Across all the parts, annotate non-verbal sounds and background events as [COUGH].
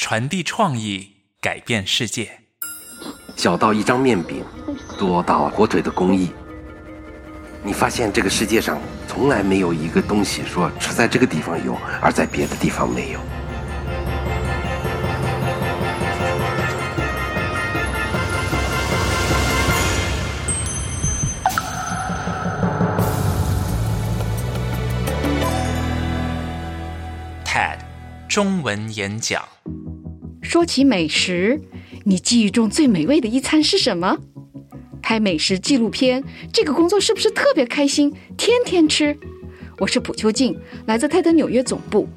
传递创意，改变世界。小到一张面饼，多到火腿的工艺。你发现这个世界上从来没有一个东西说只在这个地方有，而在别的地方没有。TED 中文演讲。说起美食，你记忆中最美味的一餐是什么？拍美食纪录片这个工作是不是特别开心？天天吃。我是朴秋静，来自泰德纽约总部。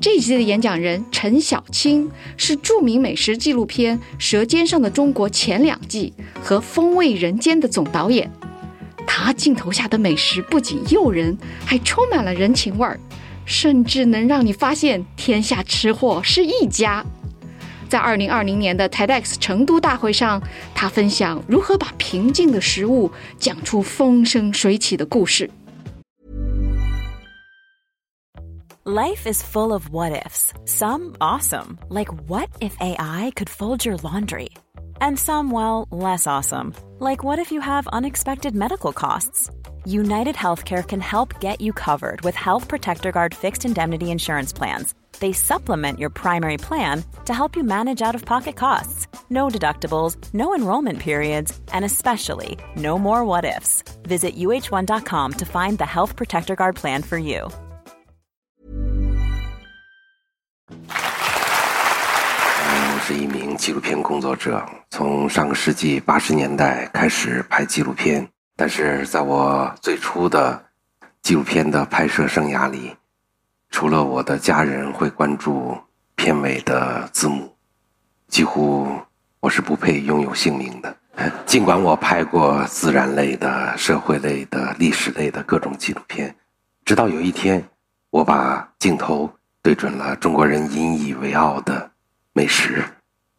这一期的演讲人陈小青是著名美食纪录片《舌尖上的中国》前两季和《风味人间》的总导演。他镜头下的美食不仅诱人，还充满了人情味儿，甚至能让你发现天下吃货是一家。在二零二零年的 TEDx 成都大会上，他分享如何把平静的食物讲出风生水起的故事。 Life is full of what ifs. Some awesome, like what if AI could fold your laundry? And some, well, less awesome, like what if you have unexpected medical costs? United Healthcare can help get you covered with Health Protector Guard fixed indemnity insurance plans. They supplement your primary plan to help you manage out of pocket costs. No deductibles, no enrollment periods, and especially no more what ifs. Visit uh1.com to find the Health Protector Guard plan for you. 我是一名纪录片工作者，从上个世纪八十年代开始拍纪录片。但是在我最初的纪录片的拍摄生涯里， 除了我的家人会关注片尾的字幕，几乎我是不配拥有姓名的。尽管我拍过自然类的、社会类的、历史类的各种纪录片，直到有一天，我把镜头对准了中国人引以为傲的美食。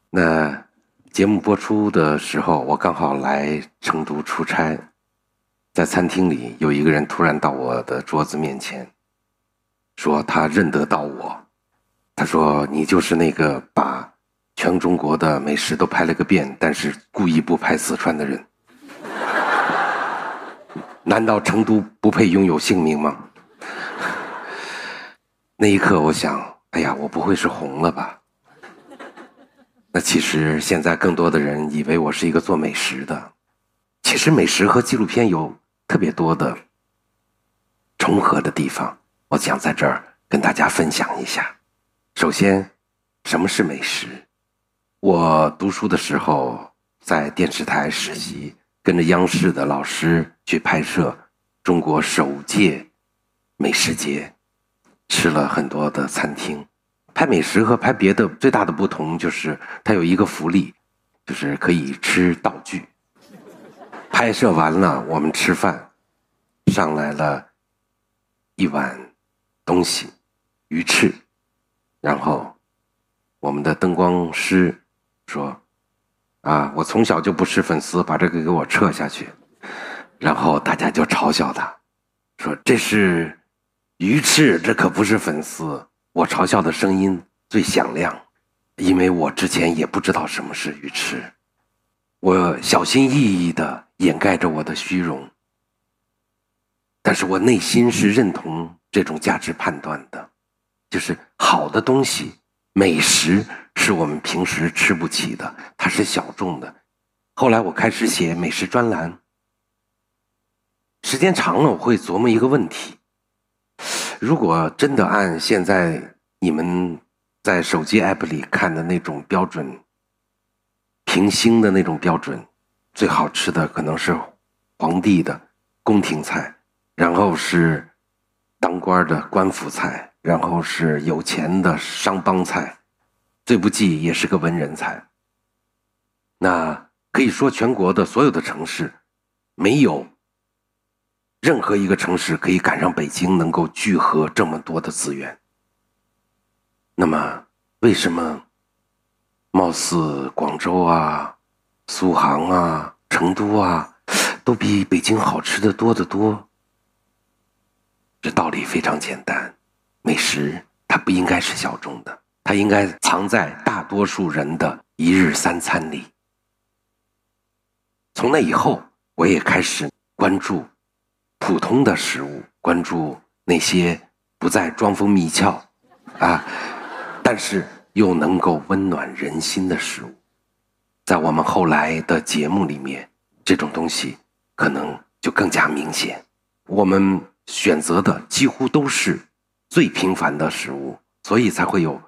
那节目播出的时候，我刚好来成都出差，在餐厅里有一个人突然到我的桌子面前，说他认得到我。他说：“你就是那个把全中国的美食都拍了个遍，但是故意不拍四川的人。难道成都不配拥有姓名吗？” [LAUGHS] 那一刻，我想：“哎呀，我不会是红了吧？”那其实现在更多的人以为我是一个做美食的，其实美食和纪录片有特别多的重合的地方，我想在这儿跟大家分享一下。首先，什么是美食？我读书的时候在电视台实习，跟着央视的老师去拍摄中国首届美食节，吃了很多的餐厅。拍美食和拍别的最大的不同就是，它有一个福利，就是可以吃道具。拍摄完了，我们吃饭，上来了一碗东西，鱼翅，然后我们的灯光师说：“啊，我从小就不吃粉丝，把这个给我撤下去。”然后大家就嘲笑他，说：“这是鱼翅，这可不是粉丝。”我嘲笑的声音最响亮，因为我之前也不知道什么是鱼翅。我小心翼翼的掩盖着我的虚荣，但是我内心是认同这种价值判断的，就是好的东西，美食是我们平时吃不起的，它是小众的。后来我开始写美食专栏，时间长了，我会琢磨一个问题。如果真的按现在你们在手机 app 里看的那种标准，评星的那种标准，最好吃的可能是皇帝的宫廷菜，然后是当官的官府菜，然后是有钱的商帮菜，最不济也是个文人才。那可以说，全国的所有的城市，没有任何一个城市可以赶上北京，能够聚合这么多的资源。那么，为什么貌似广州啊、苏杭啊、成都啊，都比北京好吃的多得多？这道理非常简单，美食它不应该是小众的，它应该藏在大多数人的一日三餐里。从那以后，我也开始关注普通的食物，关注那些不再装疯迷窍啊，但是又能够温暖人心的食物。在我们后来的节目里面，这种东西可能就更加明显。我们。选择的几乎都是最平凡的食物，所以才会有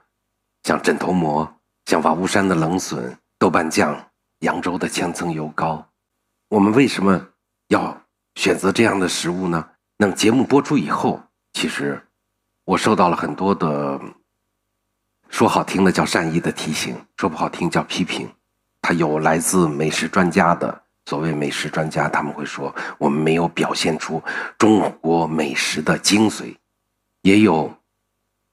像枕头馍、像瓦屋山的冷笋、豆瓣酱、扬州的千层油糕。我们为什么要选择这样的食物呢？那节目播出以后，其实我受到了很多的说好听的叫善意的提醒，说不好听叫批评。它有来自美食专家的。所谓美食专家，他们会说我们没有表现出中国美食的精髓。也有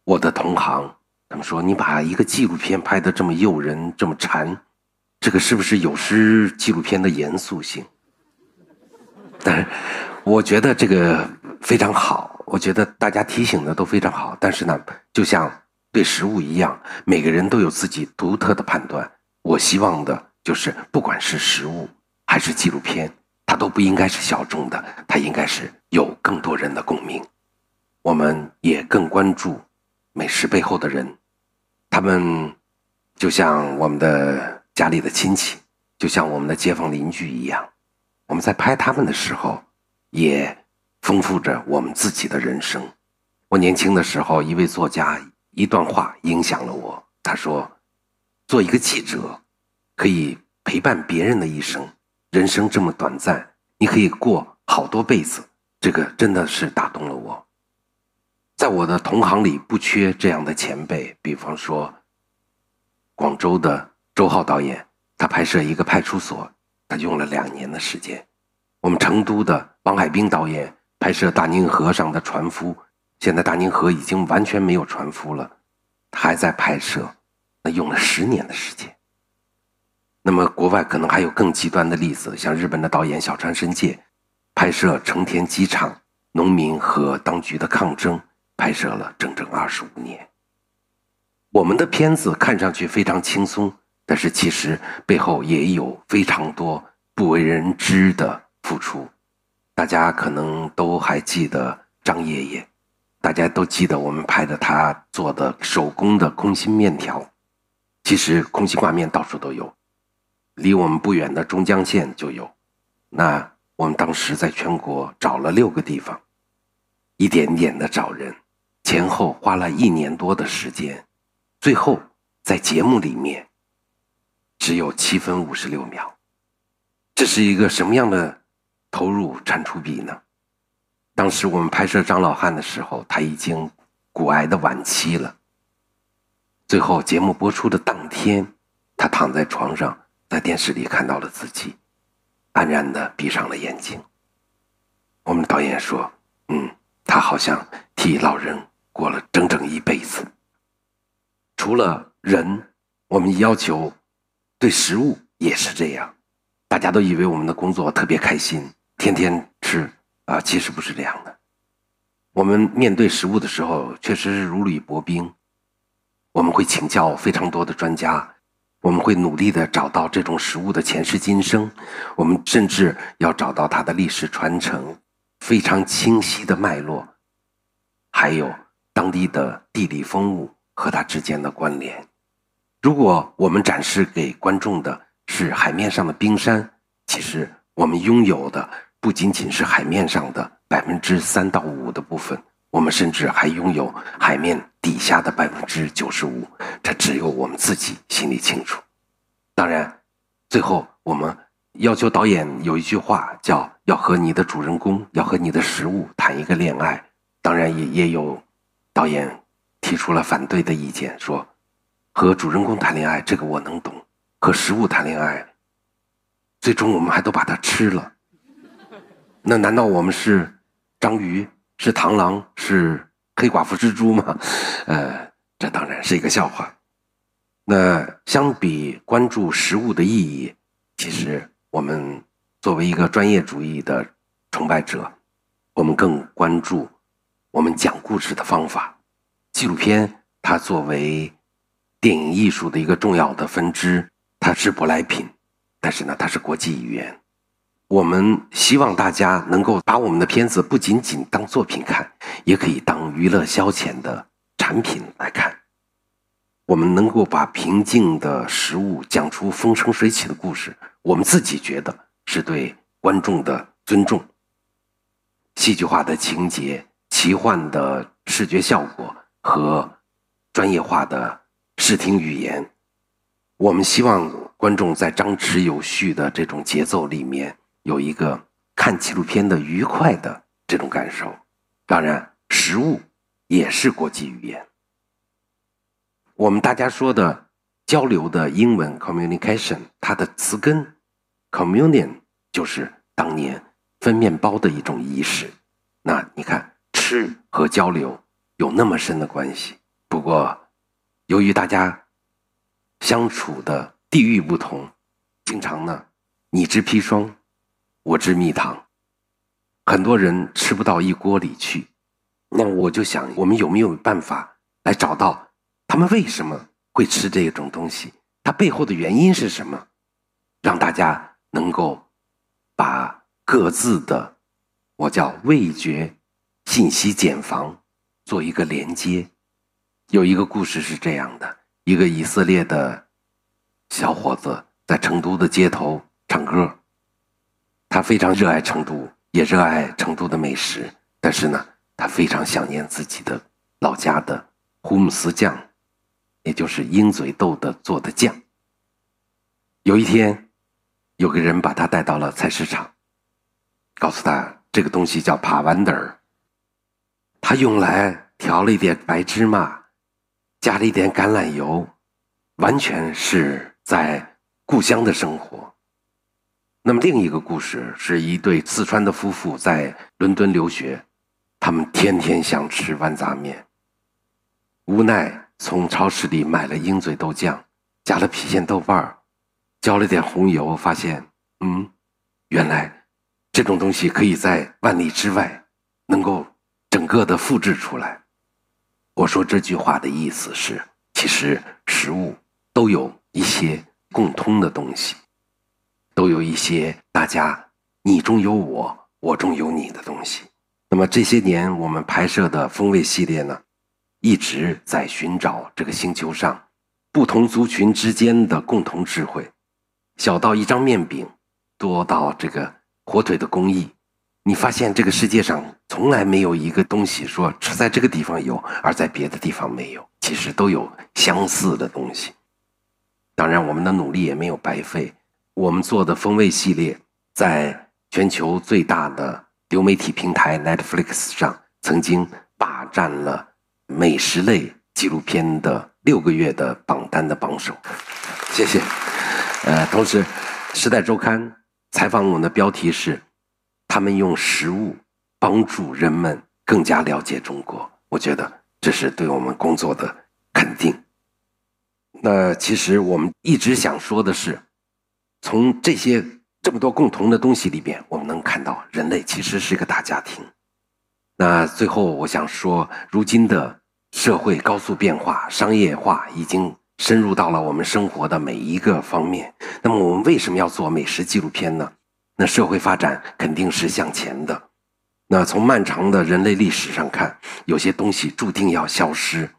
我的同行，他们说你把一个纪录片拍的这么诱人，这么馋，这个是不是有失纪录片的严肃性？但是我觉得这个非常好，我觉得大家提醒的都非常好。但是呢，就像对食物一样，每个人都有自己独特的判断。我希望的就是，不管是食物。还是纪录片，它都不应该是小众的，它应该是有更多人的共鸣。我们也更关注美食背后的人，他们就像我们的家里的亲戚，就像我们的街坊邻居一样。我们在拍他们的时候，也丰富着我们自己的人生。我年轻的时候，一位作家一段话影响了我。他说：“做一个记者，可以陪伴别人的一生。”人生这么短暂，你可以过好多辈子，这个真的是打动了我。在我的同行里，不缺这样的前辈，比方说，广州的周浩导演，他拍摄一个派出所，他用了两年的时间；我们成都的王海滨导演拍摄大宁河上的船夫，现在大宁河已经完全没有船夫了，他还在拍摄，那用了十年的时间。那么，国外可能还有更极端的例子，像日本的导演小川伸介，拍摄成田机场农民和当局的抗争，拍摄了整整二十五年。我们的片子看上去非常轻松，但是其实背后也有非常多不为人知的付出。大家可能都还记得张爷爷，大家都记得我们拍的他做的手工的空心面条。其实空心挂面到处都有。离我们不远的中江县就有，那我们当时在全国找了六个地方，一点点的找人，前后花了一年多的时间，最后在节目里面只有七分五十六秒，这是一个什么样的投入产出比呢？当时我们拍摄张老汉的时候，他已经骨癌的晚期了，最后节目播出的当天，他躺在床上。在电视里看到了自己，安然的闭上了眼睛。我们导演说：“嗯，他好像替老人过了整整一辈子。”除了人，我们要求对食物也是这样。大家都以为我们的工作特别开心，天天吃啊，其实不是这样的。我们面对食物的时候，确实是如履薄冰。我们会请教非常多的专家。我们会努力的找到这种食物的前世今生，我们甚至要找到它的历史传承，非常清晰的脉络，还有当地的地理风物和它之间的关联。如果我们展示给观众的是海面上的冰山，其实我们拥有的不仅仅是海面上的百分之三到五的部分。我们甚至还拥有海面底下的百分之九十五，这只有我们自己心里清楚。当然，最后我们要求导演有一句话，叫要和你的主人公，要和你的食物谈一个恋爱。当然，也也有导演提出了反对的意见，说和主人公谈恋爱这个我能懂，和食物谈恋爱，最终我们还都把它吃了。那难道我们是章鱼、是螳螂、是黑寡妇蜘蛛吗？呃，这当然是一个笑话。那相比关注食物的意义，其实我们作为一个专业主义的崇拜者，我们更关注我们讲故事的方法。纪录片它作为电影艺术的一个重要的分支，它是舶来品，但是呢，它是国际语言。我们希望大家能够把我们的片子不仅仅当作品看，也可以当娱乐消遣的产品来看。我们能够把平静的食物讲出风生水起的故事，我们自己觉得是对观众的尊重。戏剧化的情节、奇幻的视觉效果。和专业化的视听语言，我们希望观众在张弛有序的这种节奏里面有一个看纪录片的愉快的这种感受。当然，食物也是国际语言。我们大家说的交流的英文 communication，它的词根 communion 就是当年分面包的一种仪式。那你看，吃和交流。有那么深的关系，不过，由于大家相处的地域不同，经常呢，你知砒霜，我知蜜糖，很多人吃不到一锅里去。那我就想，我们有没有办法来找到他们为什么会吃这种东西？它背后的原因是什么？让大家能够把各自的我叫味觉信息茧房。做一个连接，有一个故事是这样的：一个以色列的小伙子在成都的街头唱歌，他非常热爱成都，也热爱成都的美食，但是呢，他非常想念自己的老家的胡姆斯酱，也就是鹰嘴豆的做的酱。有一天，有个人把他带到了菜市场，告诉他这个东西叫帕万德尔。他用来调了一点白芝麻，加了一点橄榄油，完全是在故乡的生活。那么另一个故事是一对四川的夫妇在伦敦留学，他们天天想吃豌杂面，无奈从超市里买了鹰嘴豆酱，加了郫县豆瓣儿，浇了点红油，发现，嗯，原来这种东西可以在万里之外能够。整个的复制出来。我说这句话的意思是，其实食物都有一些共通的东西，都有一些大家你中有我，我中有你的东西。那么这些年我们拍摄的风味系列呢，一直在寻找这个星球上不同族群之间的共同智慧，小到一张面饼，多到这个火腿的工艺。你发现这个世界上从来没有一个东西说只在这个地方有，而在别的地方没有，其实都有相似的东西。当然，我们的努力也没有白费。我们做的风味系列，在全球最大的流媒体平台 Netflix 上，曾经霸占了美食类纪录片的六个月的榜单的榜首。谢谢。呃，同时，《时代周刊》采访我们的标题是。他们用食物帮助人们更加了解中国，我觉得这是对我们工作的肯定。那其实我们一直想说的是，从这些这么多共同的东西里边，我们能看到人类其实是一个大家庭。那最后我想说，如今的社会高速变化、商业化已经深入到了我们生活的每一个方面。那么我们为什么要做美食纪录片呢？那社会发展肯定是向前的。那从漫长的人类历史上看，有些东西注定要消失。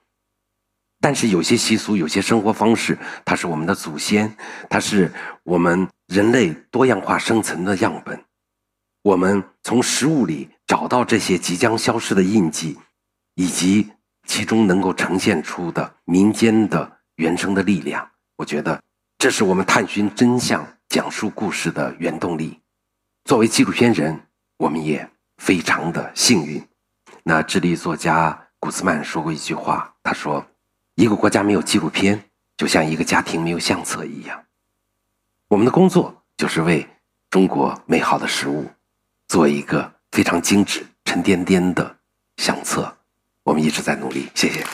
但是有些习俗、有些生活方式，它是我们的祖先，它是我们人类多样化生存的样本。我们从食物里找到这些即将消失的印记，以及其中能够呈现出的民间的原生的力量。我觉得，这是我们探寻真相、讲述故事的原动力。作为纪录片人，我们也非常的幸运。那智利作家古兹曼说过一句话，他说：“一个国家没有纪录片，就像一个家庭没有相册一样。”我们的工作就是为中国美好的食物做一个非常精致、沉甸甸的相册。我们一直在努力，谢谢。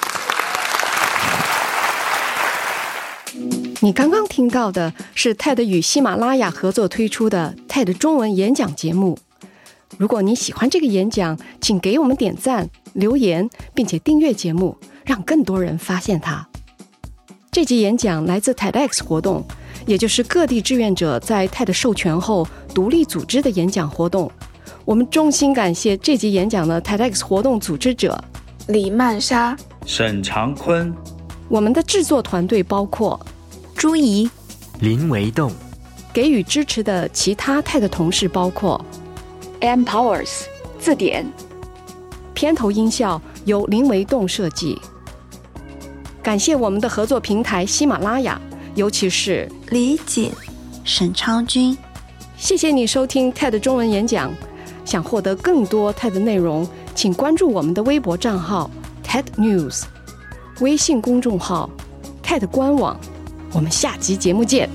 你刚刚听到的是 TED 与喜马拉雅合作推出的 TED 中文演讲节目。如果你喜欢这个演讲，请给我们点赞、留言，并且订阅节目，让更多人发现它。这集演讲来自 TEDx 活动，也就是各地志愿者在 TED 授权后独立组织的演讲活动。我们衷心感谢这集演讲的 TEDx 活动组织者李曼莎、沈长坤。我们的制作团队包括朱怡、林维栋。给予支持的其他 TED 同事包括 M Powers 字典。片头音效由林维栋设计。感谢我们的合作平台喜马拉雅，尤其是李锦、沈昌军。谢谢你收听 TED 中文演讲。想获得更多 TED 内容，请关注我们的微博账号 TED News，微信公众号 TED 官网。我们下集节目见。